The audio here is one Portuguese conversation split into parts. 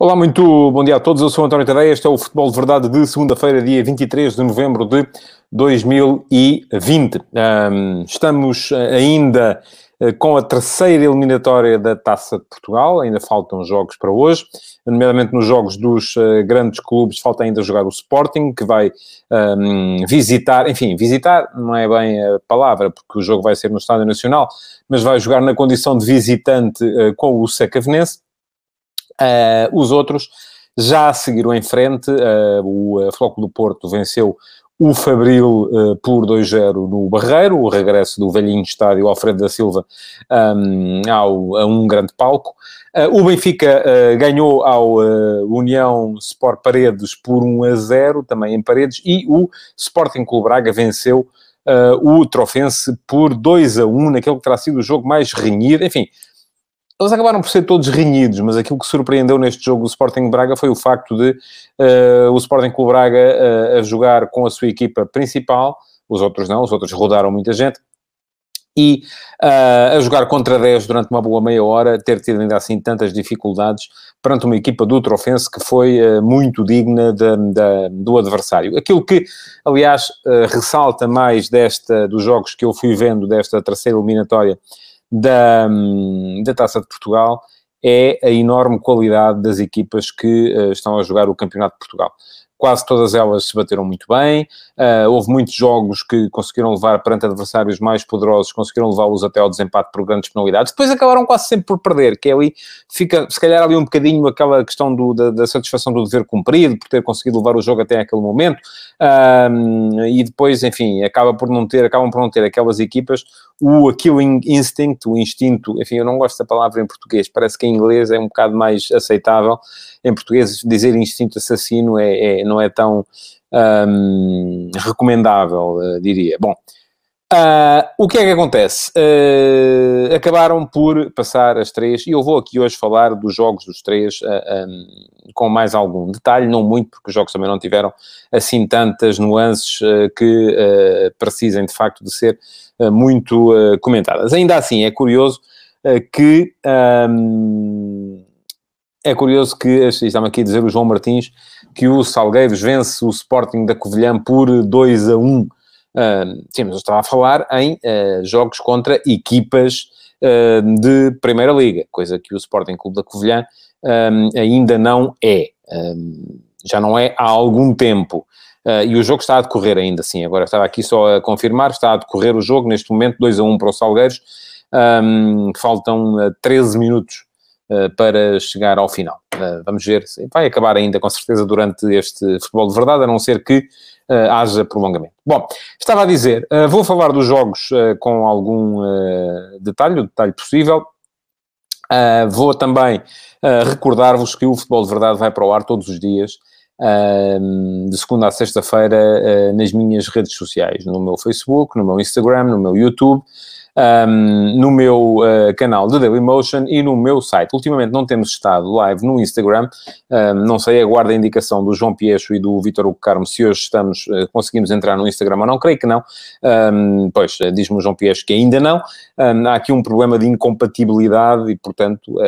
Olá, muito bom dia a todos. Eu sou António Tadeia. Este é o Futebol de Verdade de segunda-feira, dia 23 de novembro de 2020. Um, estamos ainda eh, com a terceira eliminatória da Taça de Portugal. Ainda faltam jogos para hoje, nomeadamente nos jogos dos uh, grandes clubes. Falta ainda jogar o Sporting, que vai um, visitar, enfim, visitar não é bem a palavra, porque o jogo vai ser no Estádio Nacional, mas vai jogar na condição de visitante uh, com o Secavenense. Uh, os outros já seguiram em frente. o uh, do Porto venceu o Fabril uh, por 2-0 no Barreiro, o regresso do velhinho estádio Alfredo da Silva um, ao, a um grande palco. Uh, o Benfica uh, ganhou ao União Sport Paredes por 1-0, também em Paredes, e o Sporting Clube Braga venceu o Trofense por 2-1, naquele que terá sido o jogo mais renhido. Enfim, eles acabaram por ser todos renhidos, mas aquilo que surpreendeu neste jogo do Sporting Braga foi o facto de uh, o Sporting Clube Braga uh, a jogar com a sua equipa principal, os outros não, os outros rodaram muita gente, e uh, a jogar contra 10 durante uma boa meia hora, ter tido ainda assim tantas dificuldades perante uma equipa do Trofense que foi uh, muito digna de, de, do adversário. Aquilo que, aliás, uh, ressalta mais desta, dos jogos que eu fui vendo desta terceira eliminatória da, da Taça de Portugal é a enorme qualidade das equipas que uh, estão a jogar o Campeonato de Portugal quase todas elas se bateram muito bem. Uh, houve muitos jogos que conseguiram levar perante adversários mais poderosos, conseguiram levá-los até ao desempate por grandes penalidades. Depois acabaram quase sempre por perder, que é ali, fica se calhar ali um bocadinho aquela questão do, da, da, satisfação do dever cumprido, por ter conseguido levar o jogo até aquele momento. Uh, e depois, enfim, acaba por não ter, acabam por não ter aquelas equipas o killing instinct, o instinto, enfim, eu não gosto da palavra em português, parece que em inglês é um bocado mais aceitável. Em português, dizer instinto assassino é, é não é tão um, recomendável, uh, diria. Bom, uh, o que é que acontece? Uh, acabaram por passar as três, e eu vou aqui hoje falar dos jogos dos três um, com mais algum detalhe, não muito, porque os jogos também não tiveram assim tantas nuances que precisem de facto de ser muito comentadas. Ainda assim, é curioso que. É curioso que, está-me aqui a dizer o João Martins, que o Salgueiros vence o Sporting da Covilhã por 2 a 1. Uh, sim, mas eu estava a falar em uh, jogos contra equipas uh, de Primeira Liga, coisa que o Sporting Clube da Covilhã um, ainda não é. Um, já não é há algum tempo. Uh, e o jogo está a decorrer ainda, sim. Agora estava aqui só a confirmar, está a decorrer o jogo neste momento, 2 a 1 para o Salgueiros. Um, faltam 13 minutos uh, para chegar ao final. Uh, vamos ver, vai acabar ainda com certeza durante este futebol de verdade, a não ser que uh, haja prolongamento. Bom, estava a dizer, vou falar dos jogos com algum detalhe, o detalhe possível. vou também recordar-vos que o futebol de verdade vai para o ar todos os dias. de segunda a sexta-feira nas minhas redes sociais, no meu Facebook, no meu Instagram, no meu YouTube, um, no meu uh, canal de Dailymotion e no meu site. Ultimamente não temos estado live no Instagram, um, não sei, aguardo a indicação do João Piecho e do Vitor Hugo Carmo se hoje estamos, uh, conseguimos entrar no Instagram ou não, creio que não. Um, pois, uh, diz-me o João Piecho que ainda não. há aqui um problema de incompatibilidade e, portanto,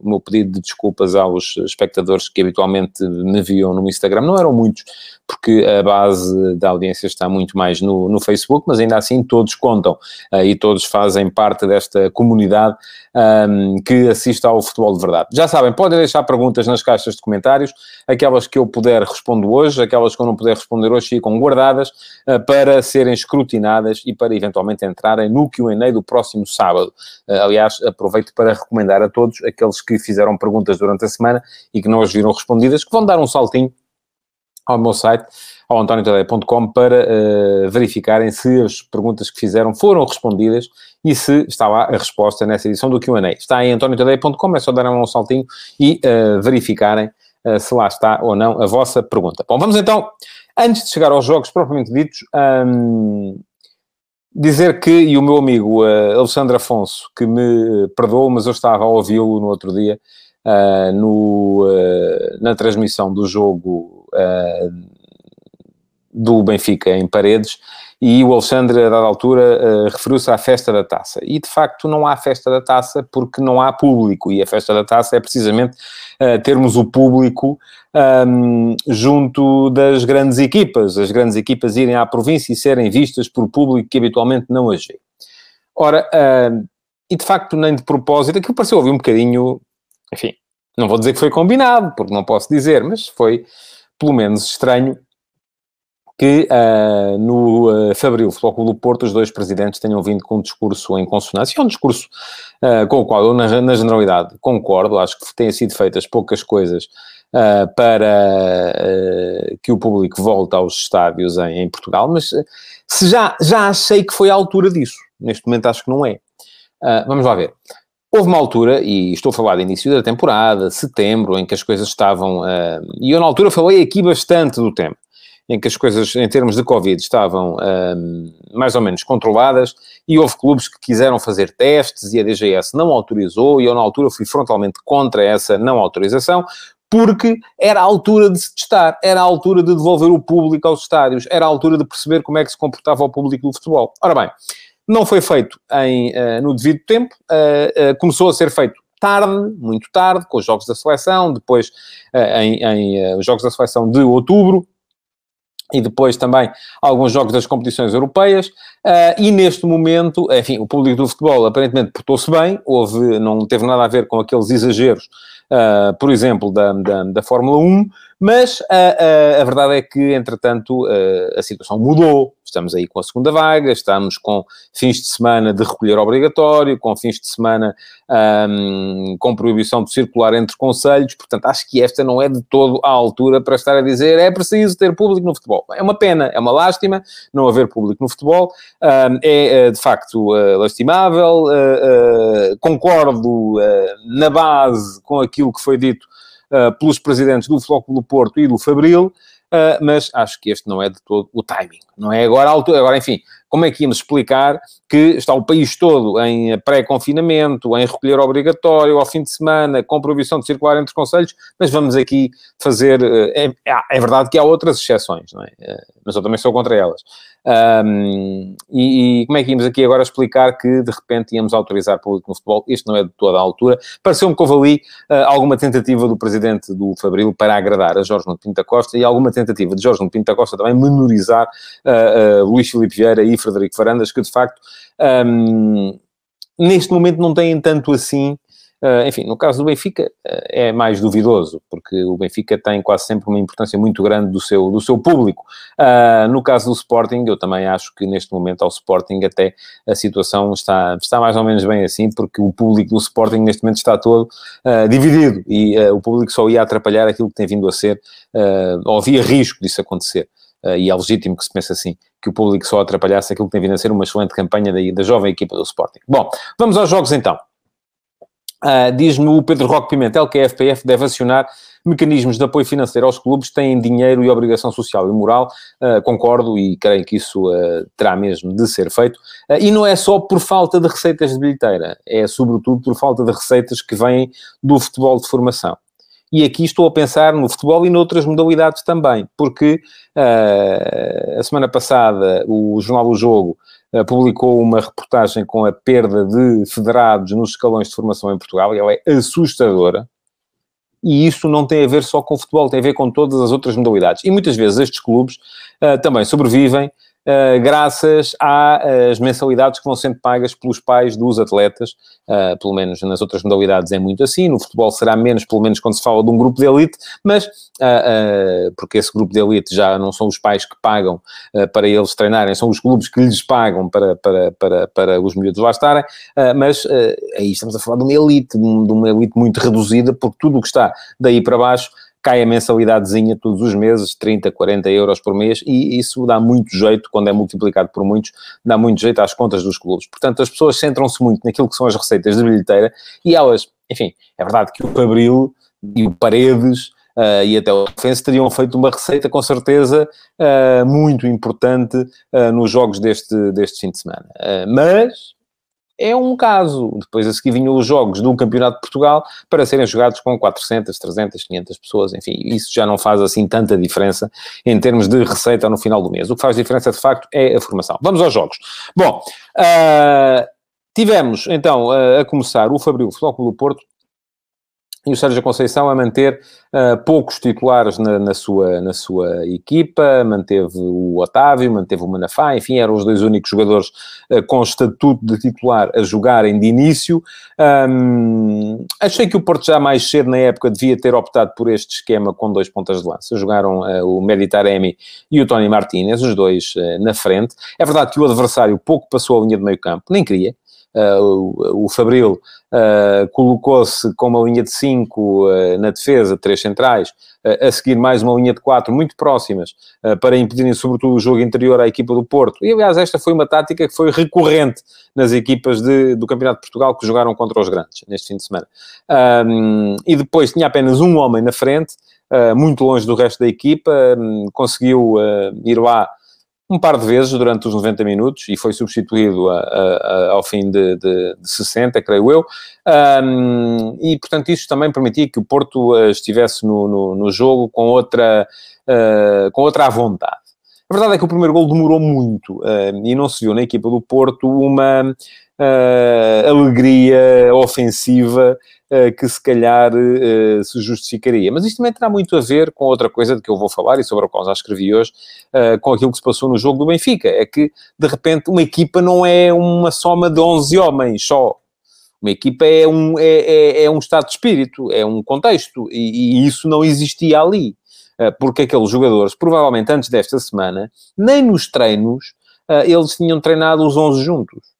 o meu pedido de desculpas aos espectadores que habitualmente me viam no Instagram, não eram muitos, porque a base da audiência está muito mais no, no Facebook, mas ainda assim todos contam uh, e todos fazem parte desta comunidade um, que assiste ao futebol de verdade. Já sabem, podem deixar perguntas nas caixas de comentários, aquelas que eu puder respondo hoje, aquelas que eu não puder responder hoje ficam guardadas uh, para serem escrutinadas e para eventualmente entrarem no Q&A do próximo sábado. Uh, aliás, aproveito para recomendar a todos aqueles que fizeram perguntas durante a semana e que não as viram respondidas, que vão dar um saltinho ao meu site, ao antoniotadeia.com, para uh, verificarem se as perguntas que fizeram foram respondidas e se está lá a resposta nessa edição do Q&A. Está em antoniotadeia.com, é só darem um saltinho e uh, verificarem uh, se lá está ou não a vossa pergunta. Bom, vamos então, antes de chegar aos jogos propriamente ditos, um, dizer que, e o meu amigo Alexandre Afonso, que me perdoou, mas eu estava a ouvi-lo no outro dia, no, na transmissão do jogo do Benfica em Paredes, e o Alexandre, a dada altura, uh, referiu-se à festa da taça. E, de facto, não há festa da taça porque não há público, e a festa da taça é precisamente uh, termos o público um, junto das grandes equipas, as grandes equipas irem à província e serem vistas por público que habitualmente não as vê. Ora, uh, e de facto, nem de propósito, aquilo pareceu ouvir um bocadinho, enfim, não vou dizer que foi combinado, porque não posso dizer, mas foi pelo menos estranho que uh, no uh, Fabril Futebol Clube do Porto os dois presidentes tenham vindo com um discurso em consonância, é um discurso uh, com o qual eu, na, na, generalidade, concordo, acho que tenham sido feitas poucas coisas uh, para que o público volte aos estádios em, em Portugal, mas se já, já achei que foi a altura disso, neste momento acho que não é. vamos lá ver. Houve uma altura, e estou a falar de início da temporada, setembro, em que as coisas estavam. e eu, na altura, falei aqui bastante do tema em que as coisas, em termos de Covid, estavam um, mais ou menos controladas e houve clubes que quiseram fazer testes e a DGS não autorizou e eu, na altura, fui frontalmente contra essa não autorização, porque era a altura de se testar, era a altura de devolver o público aos estádios, era a altura de perceber como é que se comportava o público do futebol. Ora bem, não foi feito em, uh, no devido tempo, uh, uh, começou a ser feito tarde, muito tarde, com os jogos da seleção, depois em, em os jogos da seleção de outubro, e depois também alguns jogos das competições europeias, uh, e neste momento, enfim, o público do futebol aparentemente portou-se bem, houve, não teve nada a ver com aqueles exageros, uh, por exemplo, da, da, da Fórmula 1, mas a, a, verdade é que, entretanto, a, a, situação mudou. Estamos aí com a segunda vaga, estamos com fins de semana de recolher obrigatório, com fins de semana um, com proibição de circular entre conselhos. Portanto, acho que esta não é de todo a altura para estar a dizer é preciso ter público no futebol. É uma pena, é uma lástima não haver público no futebol. Um, é, de facto, uh, lastimável. Uh, uh, concordo na base com aquilo que foi dito pelos presidentes do Futebol do Porto e do Fabril, uh, mas acho que este não é de todo o timing. Não é agora a altura. Agora, enfim, como é que íamos explicar que está o país todo em pré-confinamento, em recolher obrigatório, ao fim de semana, com proibição de circular entre conselhos, mas vamos aqui fazer. Eh, é, é verdade que há outras exceções, não é? Mas eu também sou contra elas. Um, e, e, como é que íamos aqui agora explicar que de repente íamos autorizar público no futebol? Isto não é de toda a altura. Pareceu-me que houve ali uh, alguma tentativa do presidente do Fabril para agradar a Jorge Nuno Pinta Costa e alguma tentativa de Jorge Nuno Pinta Costa também menorizar uh, uh, Luís Filipe Vieira e Frederico Farandas, que de facto um, neste momento não têm tanto assim enfim, no caso do Benfica uh, é mais duvidoso, porque o Benfica tem quase sempre uma importância muito grande do seu, do seu público. Uh, no caso do Sporting, eu também acho que neste momento ao Sporting até a situação está, está mais ou menos bem assim, porque o público do Sporting neste momento está todo dividido e o público só ia atrapalhar aquilo que tem vindo a ser, ou havia risco disso acontecer. e é legítimo que se pense assim, que o público só atrapalhasse aquilo que tem vindo a ser uma excelente campanha da, da jovem equipa do Sporting. Bom, vamos aos jogos então. Uh, Diz-me o Pedro Roque Pimentel que a FPF deve acionar mecanismos de apoio financeiro aos clubes que têm dinheiro e obrigação social e moral. Uh, concordo e creio que isso uh, terá mesmo de ser feito. e não é só por falta de receitas de bilheteira, é sobretudo por falta de receitas que vêm do futebol de formação. E aqui estou a pensar no futebol e noutras modalidades também, porque a semana passada o Jornal do Jogo publicou uma reportagem com a perda de federados nos escalões de formação em Portugal, e ela é assustadora. E isso não tem a ver só com futebol, tem a ver com todas as outras modalidades. E muitas vezes estes clubes uh, também sobrevivem uh, graças às mensalidades que vão sendo pagas pelos pais dos atletas, uh, pelo menos nas outras modalidades é muito assim, no futebol será menos, pelo menos quando se fala de um grupo de elite, mas uh, porque esse grupo de elite já não são os pais que pagam para eles treinarem, são os clubes que lhes pagam para, para, para, para os miúdos lá estarem, mas aí estamos a falar de uma elite, de uma elite muito reduzida, porque tudo o que está daí para baixo cai a mensalidadezinha todos os meses, 30, 40 euros por mês, e isso dá muito jeito, quando é multiplicado por muitos, dá muito jeito às contas dos clubes. Portanto, as pessoas centram-se muito naquilo que são as receitas de bilheteira, e elas, enfim, é verdade que o Fabril e o Paredes Uh, e até o Fense teriam feito uma receita com certeza uh, muito importante uh, nos jogos deste, deste fim de semana. mas é um caso. Depois a seguir vinham os jogos do Campeonato de Portugal para serem jogados com 400, 300, 500 pessoas, enfim, isso já não faz assim tanta diferença em termos de receita no final do mês. O que faz diferença, de facto, é a formação. Vamos aos jogos. Bom, uh, tivemos, então, uh, a começar o Fabril Futebol Clube do Porto, e o Sérgio Conceição a manter uh, poucos titulares na, na, sua, na sua equipa, manteve o Otávio, manteve o Manafá, enfim, eram os dois únicos jogadores uh, com estatuto de titular a jogarem de início. Um, achei que o Porto já mais cedo na época devia ter optado por este esquema com dois pontas de lança. Jogaram uh, o Meditaremi e o Tony Martinez, os dois na frente. É verdade que o adversário pouco passou a linha de meio campo, nem queria, o, o, Fabril uh, colocou-se com uma linha de 5 uh, na defesa, três centrais, a seguir mais uma linha de 4 muito próximas, para impedirem sobretudo o jogo interior à equipa do Porto. E aliás, esta foi uma tática que foi recorrente nas equipas de, do Campeonato de Portugal que jogaram contra os grandes neste fim de semana. Um, e depois tinha apenas um homem na frente, muito longe do resto da equipa, um, conseguiu ir lá um par de vezes durante os 90 minutos e foi substituído a, a, a, ao fim de, de, de, 60, creio eu. Um, e, portanto, isso também permitia que o Porto uh, estivesse no, no, no, jogo com outra, uh, com outra vontade. A verdade é que o primeiro gol demorou muito uh, e não se viu na equipa do Porto uma alegria ofensiva eh, que se calhar uh, se justificaria. Mas isto também terá muito a ver com outra coisa de que eu vou falar e sobre a qual já escrevi hoje, uh, com aquilo que se passou no jogo do Benfica. É que, de repente, uma equipa não é uma soma de 11 homens só. Uma equipa é um, é, é, é um estado de espírito, é um contexto, e, e isso não existia ali. porque aqueles jogadores, provavelmente antes desta semana, nem nos treinos, eles tinham treinado os 11 juntos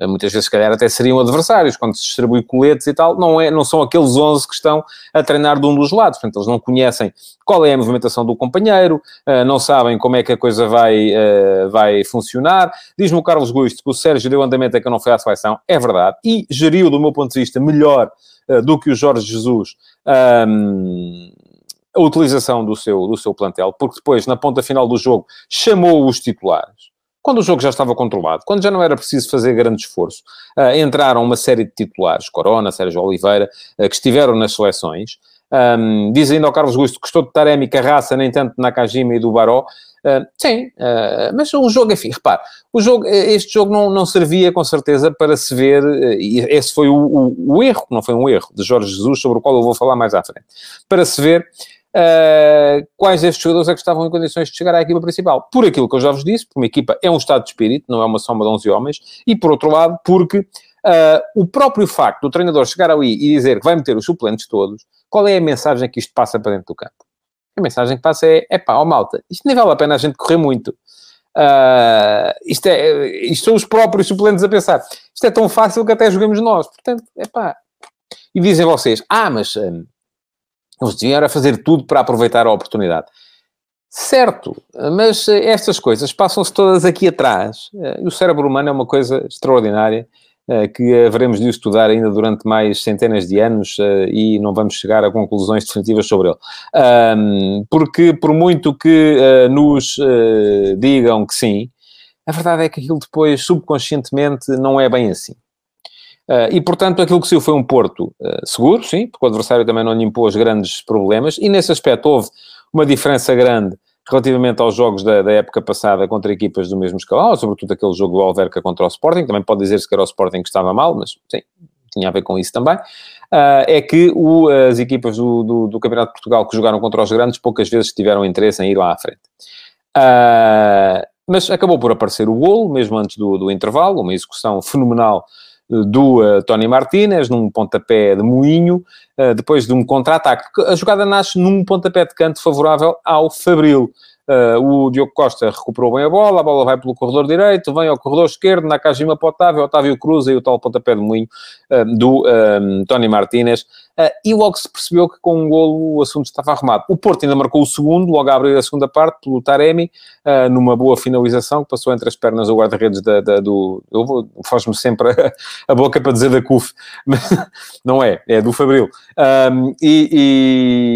muitas vezes, se calhar, até seriam adversários, quando se distribui coletes e tal, não, é, não são aqueles 11 que estão a treinar de um dos lados, portanto, eles não conhecem qual é a movimentação do companheiro, uh, não sabem como é que a coisa vai, uh, vai funcionar. Diz-me o Carlos Gusto que o Sérgio deu andamento a que não foi à seleção, é verdade, e geriu, do meu ponto de vista, melhor do que o Jorge Jesus. A utilização do seu, do seu plantel, porque depois, na ponta final do jogo, chamou os titulares quando o jogo já estava controlado, quando já não era preciso fazer grande esforço, uh, entraram uma série de titulares, Corona, Sérgio Oliveira, uh, que estiveram nas seleções. Um, diz ainda ao Carlos Gusto que estou de Taremi, Carraça, nem tanto de Nakajima e do Baró. Uh, sim, uh, mas o jogo, enfim, repare, o jogo, este jogo não, não servia com certeza para se ver, uh, e esse foi o, o, o, erro, não foi um erro, de Jorge Jesus, sobre o qual eu vou falar mais à frente, para se ver uh, quais destes jogadores é que estavam em condições de chegar à equipa principal. Por aquilo que eu já vos disse, porque uma equipa é um estado de espírito, não é uma soma de 11 homens, e por outro lado, porque uh, o próprio facto do treinador chegar ali e dizer que vai meter os suplentes todos, qual é a mensagem que isto passa para dentro do campo? A mensagem que passa é, é pá, ó malta, isto nem vale a pena a gente correr muito. Uh, isto, é, isto são os próprios suplentes a pensar. Isto é tão fácil que até jogamos nós. Portanto, é pá. E dizem vocês, ah, mas eles deviam fazer tudo para aproveitar a oportunidade. Certo, mas eh, estas coisas passam-se todas aqui atrás. Eh, e o cérebro humano é uma coisa extraordinária eh, que haveremos de estudar ainda durante mais centenas de anos e não vamos chegar a conclusões definitivas sobre ele. Porque, por muito que nos digam que sim, a verdade é que aquilo depois, subconscientemente, não é bem assim. Uh, e, portanto, aquilo que saiu foi um Porto uh, seguro, sim, porque o adversário também não lhe impôs grandes problemas, e nesse aspecto houve uma diferença grande relativamente aos jogos da, da, época passada contra equipas do mesmo escalão, sobretudo aquele jogo do Alverca contra o Sporting, também pode dizer-se que era o Sporting que estava mal, mas sim, tinha a ver com isso também, uh, é que o, as equipas do, do, do, Campeonato de Portugal que jogaram contra os grandes poucas vezes tiveram interesse em ir lá à frente. mas acabou por aparecer o golo, mesmo antes do, do intervalo, uma execução fenomenal do uh, Tony Martínez, num pontapé de moinho, uh, depois de um contra-ataque. A jogada nasce num pontapé de canto favorável ao Fabril. Uh, o Diogo Costa recuperou bem a bola, a bola vai pelo corredor direito, vem ao corredor esquerdo, na Nakajima para Otávio, Otávio cruza e o tal pontapé de moinho uh, do um, Tony Martínez. Uh, e logo se percebeu que com um golo o assunto estava arrumado. O Porto ainda marcou o segundo, logo a abrir a segunda parte, pelo Taremi, numa boa finalização, que passou entre as pernas do guarda-redes da, da, do... Eu faz-me sempre a, a, boca para dizer da CUF, mas não é, é do Fabril. Um, e, e,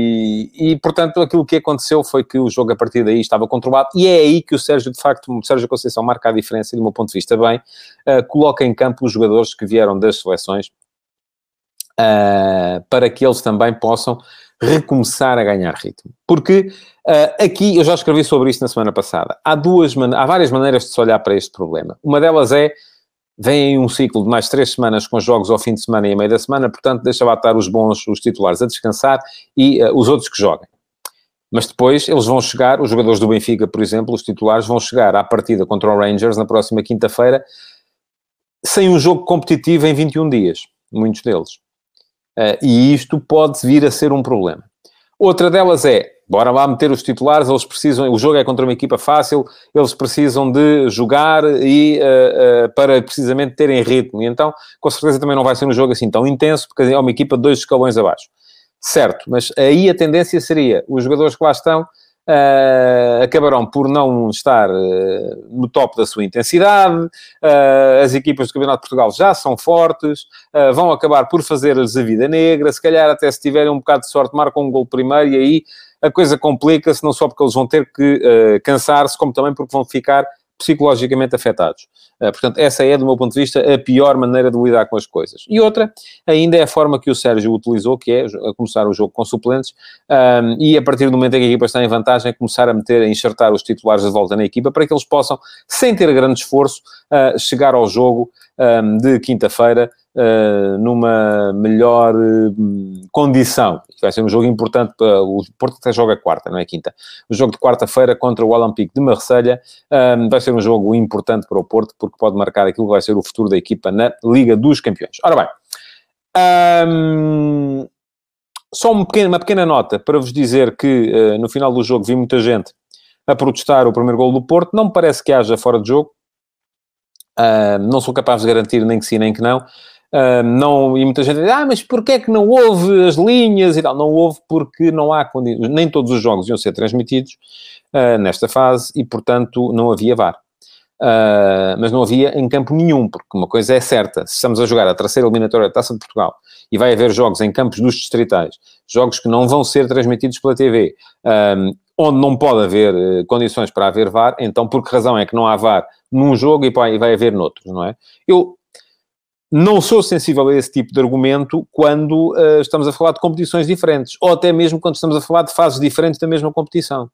e, portanto, aquilo que aconteceu foi que o jogo a partir daí aí estava controlado, e é aí que o Sérgio, de facto, o Sérgio Conceição marca a diferença, e do meu ponto de vista bem, uh, coloca em campo os jogadores que vieram das seleções, uh, para que eles também possam recomeçar a ganhar ritmo. Porque uh, aqui, eu já escrevi sobre isto na semana passada, há, duas há várias maneiras de se olhar para este problema. Uma delas é, vem um ciclo de mais três semanas com jogos ao fim de semana e a meio da semana, portanto deixa lá estar os bons, os titulares a descansar e uh, os outros que joguem. Mas depois eles vão chegar, os jogadores do Benfica, por exemplo, os titulares, vão chegar à partida contra o Rangers na próxima quinta-feira sem um jogo competitivo em 21 dias, muitos deles. Uh, e isto pode vir a ser um problema. Outra delas é, bora lá meter os titulares, eles precisam, o jogo é contra uma equipa fácil, eles precisam de jogar e uh, uh, para precisamente terem ritmo. E então, com certeza também não vai ser um jogo assim tão intenso, porque é uma equipa de dois escalões abaixo. Certo, mas aí a tendência seria, os jogadores que lá estão uh, acabarão por não estar no top da sua intensidade, as equipas do Campeonato de Portugal já são fortes, vão acabar por fazer-lhes a vida negra, se calhar até se tiverem um bocado de sorte marcam um gol primeiro e aí a coisa complica-se, não só porque eles vão ter que cansar-se, como também porque vão ficar psicologicamente afetados. Uh, portanto, essa é, do meu ponto de vista, a pior maneira de lidar com as coisas. E outra, ainda é a forma que o Sérgio utilizou, que é começar o jogo com suplentes, um, e a partir do momento em que a equipa está em vantagem, começar a meter, a enxertar os titulares de volta na equipa, para que eles possam, sem ter grande esforço, uh, chegar ao jogo um, de quinta-feira uh, numa melhor uh, condição. Vai ser um jogo importante para o Porto até joga quarta, não é quinta. O jogo de quarta-feira contra o Olympique de Marselha um, vai ser um jogo importante para o Porto porque pode marcar aquilo que vai ser o futuro da equipa na Liga dos Campeões. Ora bem, um, só uma pequena, uma pequena, nota para vos dizer que uh, no final do jogo vi muita gente a protestar o primeiro gol do Porto. Não me parece que haja fora de jogo. Uh, não sou capaz de garantir nem que sim nem que não. Uh, não, e muita gente diz, ah, mas porquê é que não houve as linhas e tal? Não houve porque não há condições, nem todos os jogos iam ser transmitidos uh, nesta fase e, portanto, não havia VAR. Uh, mas não havia em campo nenhum, porque uma coisa é certa, se estamos a jogar a terceira eliminatória da Taça de Portugal e vai haver jogos em campos dos distritais, jogos que não vão ser transmitidos pela TV, onde não pode haver uh, condições para haver VAR, então por que razão é que não há VAR num jogo e vai, vai haver noutros, não é? Eu não sou sensível a esse tipo de argumento quando uh, estamos a falar de competições diferentes, ou até mesmo quando estamos a falar de fases diferentes da mesma competição.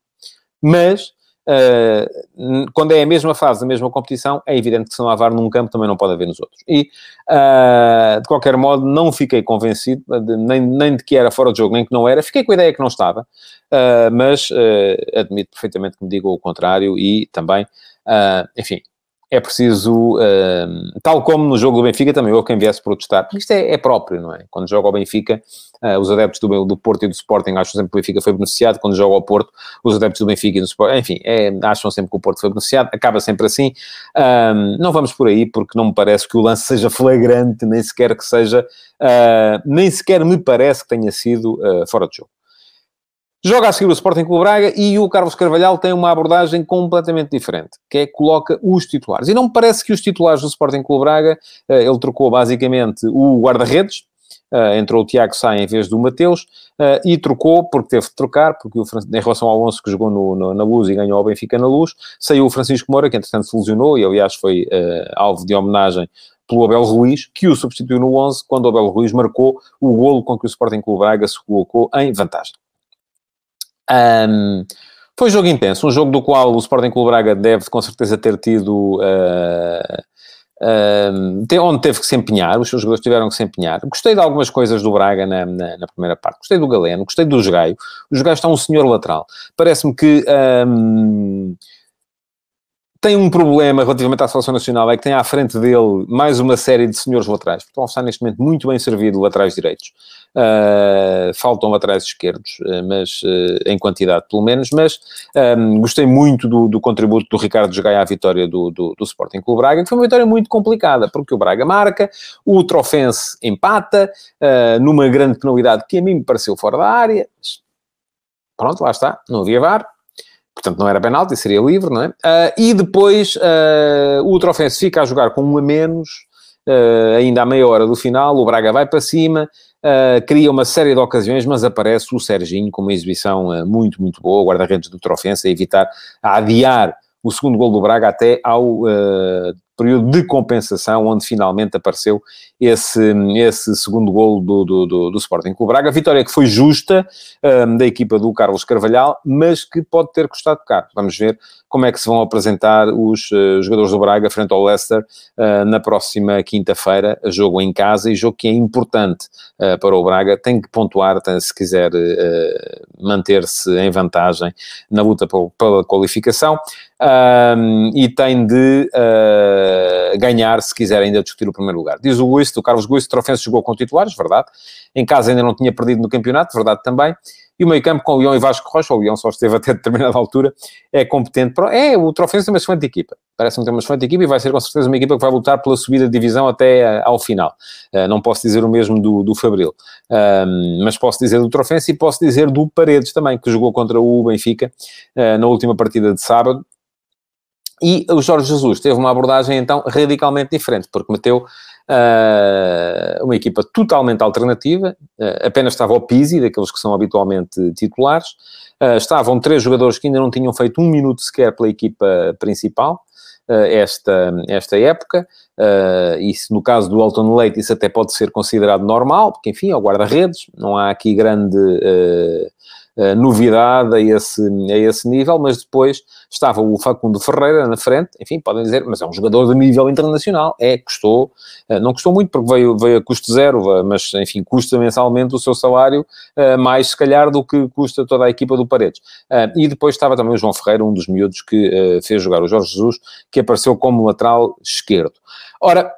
Mas, uh, quando é a mesma fase da mesma competição, é evidente que se não há VAR num campo, também não pode haver nos outros. E, uh, de qualquer modo, não fiquei convencido, de, nem, nem de que era fora de jogo, nem que não era. Fiquei com a ideia que não estava, mas admito perfeitamente que me digam o contrário e também, enfim, é preciso, uh, tal como no jogo do Benfica, também houve quem viesse protestar, porque isto é, é próprio, não é? Quando joga ao Benfica, uh, os adeptos do, do Porto e do Sporting acham sempre que o Benfica foi beneficiado, quando joga ao Porto, os adeptos do Benfica e do Sporting, enfim, é, acham sempre que o Porto foi beneficiado, acaba sempre assim. Uh, não vamos por aí, porque não me parece que o lance seja flagrante, nem sequer que seja, ah, nem sequer me parece que tenha sido fora de jogo. Joga a seguir o Sporting Clube Braga e o Carlos Carvalhal tem uma abordagem completamente diferente, que é coloca os titulares. E não me parece que os titulares do Sporting Clube Braga, eh, ele trocou basicamente o guarda-redes, Uh, entrou o Tiago Sá em vez do Mateus uh, e trocou, porque teve de trocar, porque o, em relação ao Alonso que jogou no, no, na Luz e ganhou ao Benfica na Luz, saiu o Francisco Moura, que entretanto se lesionou e aliás foi uh, alvo de homenagem pelo Abel Ruiz, que o substituiu no 11, quando o Abel Ruiz marcou o golo com que o Sporting Clube Braga se colocou em vantagem. Um, foi um jogo intenso, um jogo do qual o Sporting Clube Braga deve com certeza ter tido... Uh, onde teve que se empenhar, os seus jogadores tiveram que se empenhar. Gostei de algumas coisas do Braga na, na, na primeira parte. Gostei do Galeno, gostei do Jogaio. O Jogaio está um senhor lateral. Parece-me que... tem um problema relativamente à seleção nacional, é que tem à frente dele mais uma série de senhores laterais. Portugal está neste momento muito bem servido laterais direitos. Uh, faltam laterais esquerdos, uh, mas uh, em quantidade pelo menos, mas um, gostei muito do, do, contributo do Ricardo Jogai à vitória do, do, do Sporting Clube Braga, que foi uma vitória muito complicada, porque o Braga marca, o Trofense empata, numa grande penalidade que a mim me pareceu fora da área, pronto, lá está, não havia VAR, portanto não era penalti, seria livre, não é? Uh, e depois uh, o Trofense fica a jogar com um a menos, uh, ainda à meia hora do final, o Braga vai para cima, cria uma série de ocasiões, mas aparece o Serginho com uma exibição muito, muito boa, guarda-redes do Trofense, a evitar, a adiar o segundo gol do Braga até ao período de compensação, onde finalmente apareceu esse, esse segundo gol do, do, do, do Sporting Clube Braga. Vitória que foi justa um, da equipa do Carlos Carvalhal, mas que pode ter custado caro. Vamos ver como é que se vão apresentar os uh, jogadores do Braga frente ao Leicester uh, na próxima quinta-feira, jogo em casa e jogo que é importante uh, para o Braga. Tem que pontuar tem, se quiser manter-se em vantagem na luta pela qualificação. Um, e tem de ganhar se quiser ainda discutir o primeiro lugar. Diz o Guisto, o Carlos Guisto, Trofense jogou com titulares, verdade. Em casa ainda não tinha perdido no campeonato, verdade também. E o meio campo com o Leão e Vasco Rocha, o Leão só esteve até determinada altura, é competente. Para... É, o Trofense tem uma excelente equipa. Parece-me ter uma excelente equipa e vai ser com certeza uma equipa que vai lutar pela subida de divisão até uh, ao final. Uh, não posso dizer o mesmo do, do Fabril. Uh, mas posso dizer do Trofense e posso dizer do Paredes também, que jogou contra o Benfica na última partida de sábado e o Jorge Jesus teve uma abordagem, então, radicalmente diferente, porque meteu uh, uma equipa totalmente alternativa, uh, apenas estava o Pizzi, daqueles que são habitualmente titulares, uh, estavam três jogadores que ainda não tinham feito um minuto sequer pela equipa principal, esta, esta época, uh, se no caso do Alton Leite isso até pode ser considerado normal, porque enfim, é o guarda-redes, não há aqui grande uh, uh, novidade a esse, a esse nível, mas depois estava o Facundo Ferreira na frente, enfim, podem dizer, mas é um jogador de nível internacional, é, custou, uh, não custou muito porque veio, veio a custo zero, mas enfim, custa mensalmente o seu salário, uh, mais se calhar do que custa toda a equipa do Paredes. e depois estava também o João Ferreira, um dos miúdos que fez jogar o Jorge Jesus, que apareceu como lateral esquerdo. Ora,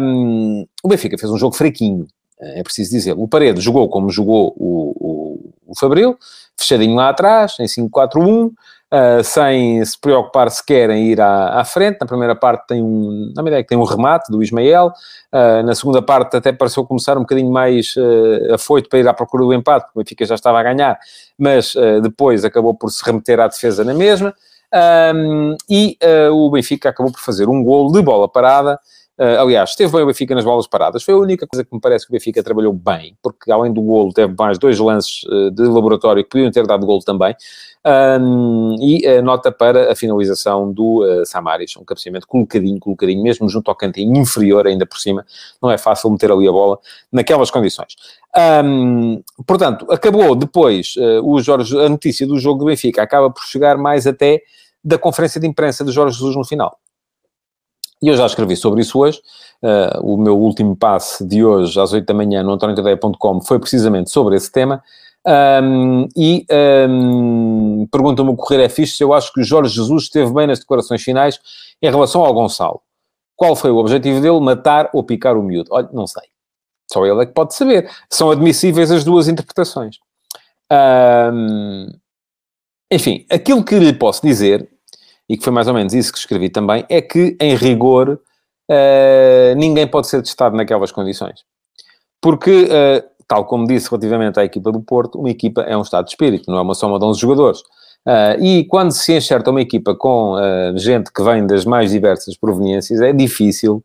um, o Benfica fez um jogo fraquinho, é preciso dizer. O Paredes jogou como jogou o, o, o Fabril, fechadinho lá atrás, em 5-4-1, uh, sem se preocupar sequer em ir à, à, frente. Na primeira parte tem um, na ideia que tem um remate do Ismael, uh, na segunda parte até pareceu começar um bocadinho mais uh, afoito para ir à procura do empate, porque o Benfica já estava a ganhar, mas uh, depois acabou por se remeter à defesa na mesma. Um, e o Benfica acabou por fazer um gol de bola parada, Uh, aliás, esteve bem o Benfica nas bolas paradas. Foi a única coisa que me parece que o Benfica trabalhou bem, porque além do golo teve mais dois lances uh, de laboratório que podiam ter dado golo também. Um, e uh, nota para a finalização do uh, Samaris, um cabeceamento colocadinho, colocadinho, mesmo junto ao cantinho inferior, ainda por cima. Não é fácil meter ali a bola naquelas condições. Um, portanto, acabou depois o Jorge, a notícia do jogo do Benfica acaba por chegar mais até da conferência de imprensa de Jorge Jesus no final. E eu já escrevi sobre isso hoje. Uh, o meu último passe de hoje, às 8 da manhã, no antoniotadeia.com, foi precisamente sobre esse tema. Um, e um, pergunta-me o Correio é fixe se eu acho que o Jorge Jesus esteve bem nas declarações finais em relação ao Gonçalo. Qual foi o objetivo dele? Matar ou picar o miúdo? Olha, não sei. Só ele é que pode saber. São admissíveis as duas interpretações. Um, enfim, aquilo que lhe posso dizer e que foi mais ou menos isso que escrevi também, é que, em rigor, uh, ninguém pode ser testado naquelas condições. Porque, uh, tal como disse relativamente à equipa do Porto, uma equipa é um estado de espírito, não é uma soma de 11 jogadores. Uh, e quando se enxerta uma equipa com gente que vem das mais diversas proveniências, é difícil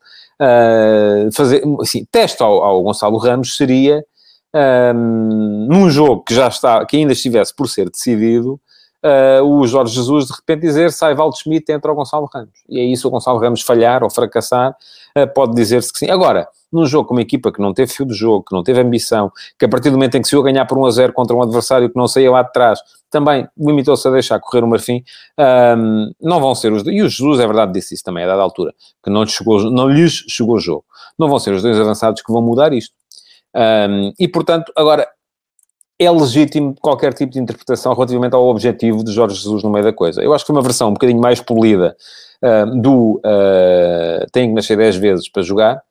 fazer... Assim, teste ao, ao Gonçalo Ramos seria... Um, num jogo que já está, que ainda estivesse por ser decidido, uh, o Jorge Jesus de repente dizer sai Schmidt entra o Gonçalo Ramos. E é isso, o Gonçalo Ramos falhar ou fracassar, uh, pode dizer-se que sim. Agora, num jogo com uma equipa que não teve fio de jogo, que não teve ambição, que a partir do momento em que se eu ganhar por 1 a 0 contra um adversário que não saía lá de trás, também limitou-se a deixar correr o Marfim, um, não vão ser os... E o Jesus, é verdade, disse isso também, a dada altura, que não chegou, não lhes chegou o jogo. Não vão ser os dois avançados que vão mudar isto. Um, e, portanto, agora, é legítimo qualquer tipo de interpretação relativamente ao objetivo de Jorge Jesus no meio da coisa. Eu acho que uma versão um bocadinho mais polida uh, do uh, tem que nascer 10 vezes para jogar,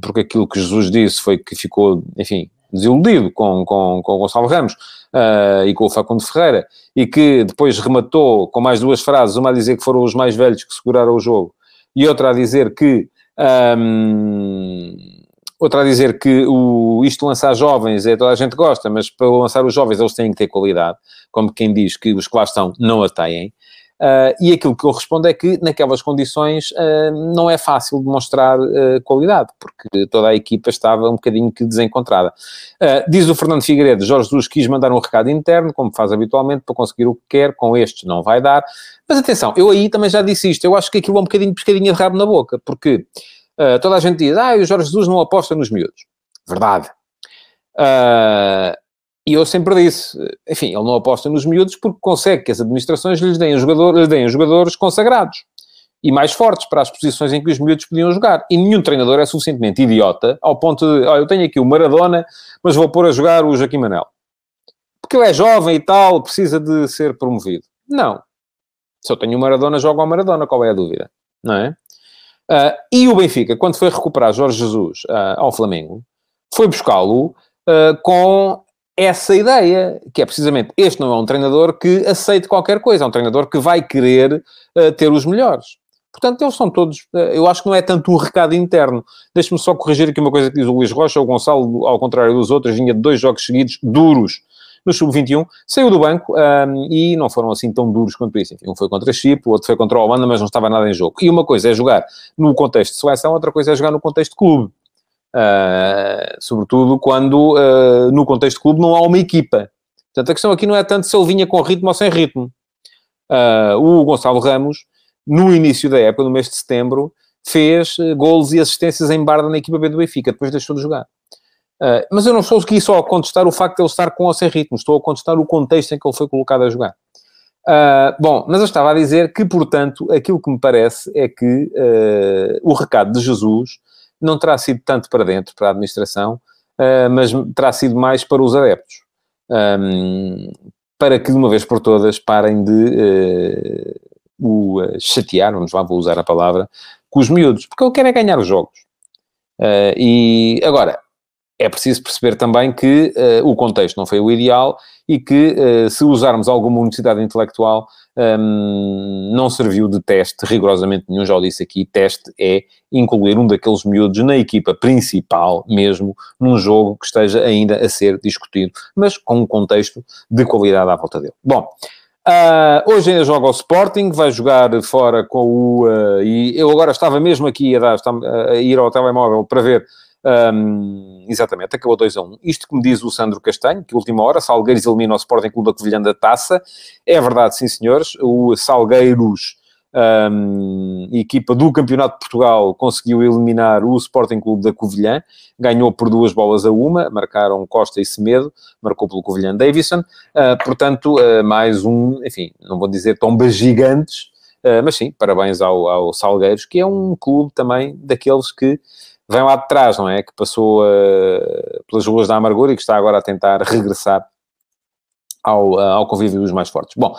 porque aquilo que Jesus disse foi que ficou, enfim, desiludido com, com, com o Gonçalo Ramos uh, e com o Facundo Ferreira, e que depois rematou com mais duas frases, uma a dizer que foram os mais velhos que seguraram o jogo, e outra a dizer que... Um, Outra a dizer que o, isto lançar jovens é toda a gente gosta, mas para lançar os jovens eles têm que ter qualidade, como quem diz que os que lá estão não a têm. Uh, e aquilo que eu respondo é que, naquelas condições, uh, não é fácil demonstrar uh, qualidade, porque toda a equipa estava um bocadinho que desencontrada. diz o Fernando Figueiredo, Jorge Jesus quis mandar um recado interno, como faz habitualmente, para conseguir o que quer, com estes não vai dar. Mas atenção, eu aí também já disse isto, eu acho que aquilo é um bocadinho pescadinha de rabo na boca, porque toda a gente diz, ah, o Jorge Jesus não aposta nos miúdos. Verdade. Uh, e eu sempre disse, enfim, ele não aposta nos miúdos porque consegue que as administrações lhes deem, jogador, lhes deem jogadores consagrados e mais fortes para as posições em que os miúdos podiam jogar. E nenhum treinador é suficientemente idiota ao ponto de, olha, eu tenho aqui o Maradona, mas vou pôr a jogar o Joaquim Manel. Porque ele é jovem e tal, precisa de ser promovido. Não. Se eu tenho o Maradona, jogo ao Maradona, qual é a dúvida? Não é? Uh, e o Benfica, quando foi recuperar Jorge Jesus uh, ao Flamengo, foi buscá-lo uh, com essa ideia, que é precisamente, este não é um treinador que aceite qualquer coisa, é um treinador que vai querer ter os melhores. Portanto, eles são todos, eu acho que não é tanto um recado interno. Deixe-me só corrigir aqui uma coisa que diz o Luís Rocha, o Gonçalo, ao contrário dos outros, vinha de dois jogos seguidos, duros, no Sub-21, saiu do banco um, e não foram assim tão duros quanto isso. Enfim, um foi contra Chipre, o outro foi contra a Holanda, mas não estava nada em jogo. E uma coisa é jogar no contexto de seleção, outra coisa é jogar no contexto de clube. Uh, sobretudo quando uh, no contexto de clube não há uma equipa. Portanto, a questão aqui não é tanto se ele vinha com ritmo ou sem ritmo. Uh, o Gonçalo Ramos, no início da época, no mês de setembro, fez golos e assistências em Barda na equipa B do Benfica, depois deixou de jogar. Mas eu não estou aqui só a contestar o facto de ele estar com ou sem ritmo, estou a contestar o contexto em que ele foi colocado a jogar. bom, mas eu estava a dizer que, portanto, aquilo que me parece é que o recado de Jesus não terá sido tanto para dentro, para a administração, uh, mas terá sido mais para os adeptos. Um, para que de uma vez por todas parem de uh, o uh, chatear, vamos lá, vou usar a palavra, com os miúdos, porque ele quer é ganhar os jogos. Uh, e agora, é preciso perceber também que uh, o contexto não foi o ideal e que uh, se usarmos alguma universidade intelectual um, não serviu de teste rigorosamente nenhum, já o disse aqui, teste é incluir um daqueles miúdos na equipa principal mesmo, num jogo que esteja ainda a ser discutido, mas com um contexto de qualidade à volta dele. Bom, Uh, hoje ainda joga o Sporting, vai jogar fora com o. Uh, e eu agora estava mesmo aqui a, dar, a ir ao telemóvel para ver um, exatamente, acabou 2 a 1. Um. Isto que me diz o Sandro Castanho, que última hora, Salgueiros elimina o Sporting Clube da Covilhã da Taça. É verdade, sim senhores, o Salgueiros, um, equipa do Campeonato de Portugal, conseguiu eliminar o Sporting Clube da Covilhã, ganhou por duas bolas a uma, marcaram Costa e Semedo, marcou pelo Covilhã Davison, uh, portanto, uh, mais um, enfim, não vou dizer tombas gigantes, uh, mas sim, parabéns ao, ao Salgueiros, que é um clube também daqueles que vem lá de trás, não é? Que passou uh, pelas ruas da amargura e que está agora a tentar regressar ao, uh, ao convívio dos mais fortes. Bom,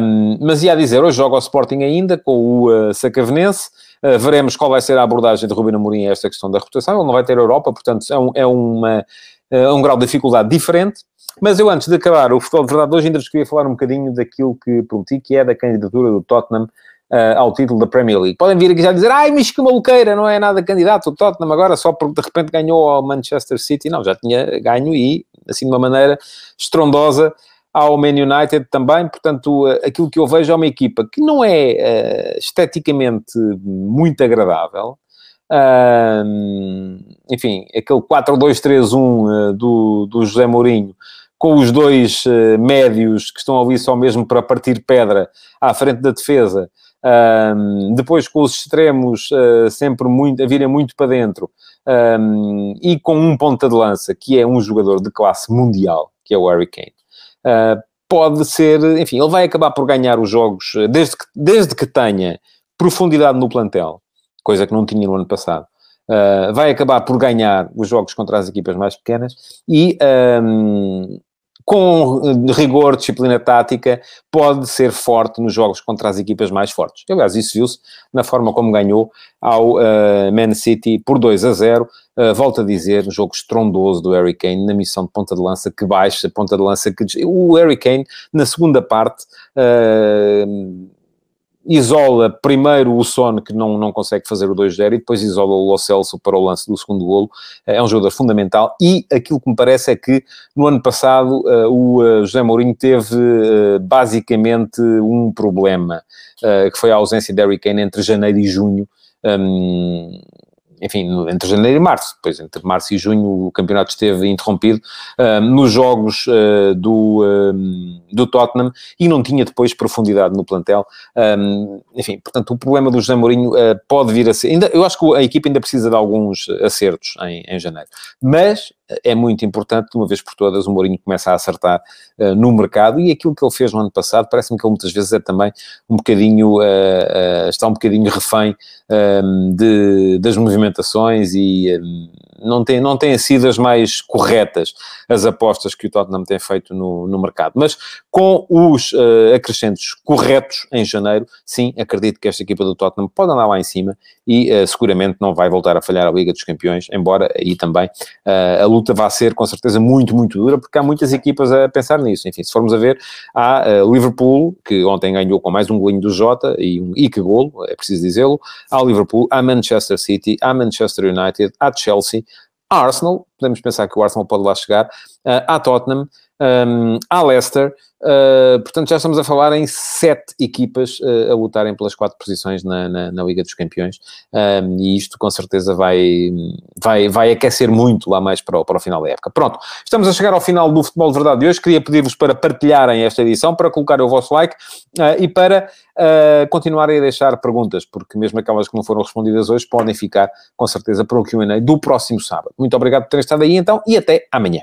um, mas ia dizer, hoje joga o Sporting ainda com o uh, Sacavenense, uh, veremos qual vai ser a abordagem de Rubino Amorim a esta questão da reputação, ele não vai ter Europa, portanto é um, é uma, um grau de dificuldade diferente, mas eu antes de acabar o futebol de verdade hoje ainda vos queria falar um bocadinho daquilo que prometi, que é da candidatura do Tottenham uh, ao título da Premier League. Podem vir aqui já dizer, ai, mas que maluqueira, não é nada candidato o Tottenham agora só porque de repente ganhou ao Manchester City. Não, já tinha ganho e, assim, de uma maneira estrondosa ao Man United também, portanto, eh, aquilo que eu vejo é uma equipa que não é uh, esteticamente muito agradável, uh, enfim, aquele 4-2-3-1 uh, do, do José Mourinho, com os dois médios que estão ali só mesmo para partir pedra à frente da defesa, um, depois com os extremos uh, sempre muito, a virem muito para dentro, um, e com um ponta de lança, que é um jogador de classe mundial, que é o Harry Kane. Uh, pode ser, enfim, ele vai acabar por ganhar os jogos, desde que, desde que tenha profundidade no plantel, coisa que não tinha no ano passado. Uh, vai acabar por ganhar os jogos contra as equipas mais pequenas e um, com eh, rigor, disciplina tática, pode ser forte nos jogos contra as equipas mais fortes. Aliás, isso viu-se na forma como ganhou ao uh, Man City por 2 a 0. Uh, eh, volto a dizer, um jogo estrondoso do Harry Kane na missão de ponta de lança que baixa, ponta de lança que... O Harry Kane, na segunda parte... Uh, isola primeiro o Son, que não, não consegue fazer o 2-0, e depois isola o Lo Celso para o lance do segundo golo. É um jogador fundamental, e aquilo que me parece é que no ano passado uh, o uh, José Mourinho teve uh, basicamente um problema, que foi a ausência de Harry Kane entre janeiro e junho. Um, enfim, entre janeiro e março, depois entre março e junho o campeonato esteve interrompido uh, nos jogos uh, do, uh, do Tottenham e não tinha depois profundidade no plantel. Um, enfim, portanto, o problema do José Mourinho pode vir a ser. Ainda, eu acho que a equipa ainda precisa de alguns acertos em, em janeiro, mas é muito importante, de uma vez por todas, o Mourinho começa a acertar uh, no mercado e aquilo que ele fez no ano passado, parece-me que ele muitas vezes é também um bocadinho, uh, uh, está um bocadinho refém de, das movimentações e não, tem, não têm sido as mais corretas as apostas que o Tottenham tem feito no, no mercado. Mas com os acrescentos corretos em janeiro, sim, acredito que esta equipa do Tottenham pode andar lá em cima e uh, seguramente não vai voltar a falhar a Liga dos Campeões, embora aí também uh, a luta vá ser com certeza muito, muito dura, porque há muitas equipas a pensar nisso. Enfim, se formos a ver, há Liverpool, que ontem ganhou com mais um golinho do Jota e um e que golo, é preciso dizê-lo, há Liverpool, há Manchester City, há Manchester United, há Chelsea, Arsenal, podemos pensar que o Arsenal pode lá chegar, uh, à Tottenham, um, à Leicester, uh, portanto já estamos a falar em sete equipas uh, a lutarem pelas quatro posições na, na, na Liga dos Campeões, um, e isto com certeza vai, vai, vai aquecer muito lá mais para o, para o final da época. Pronto, estamos a chegar ao final do Futebol de Verdade de hoje, queria pedir-vos para partilharem esta edição, para colocarem o vosso like e para continuarem a deixar perguntas, porque mesmo aquelas que não foram respondidas hoje podem ficar com certeza para o Q&A do próximo sábado. Muito obrigado por terem estado aí então e até amanhã.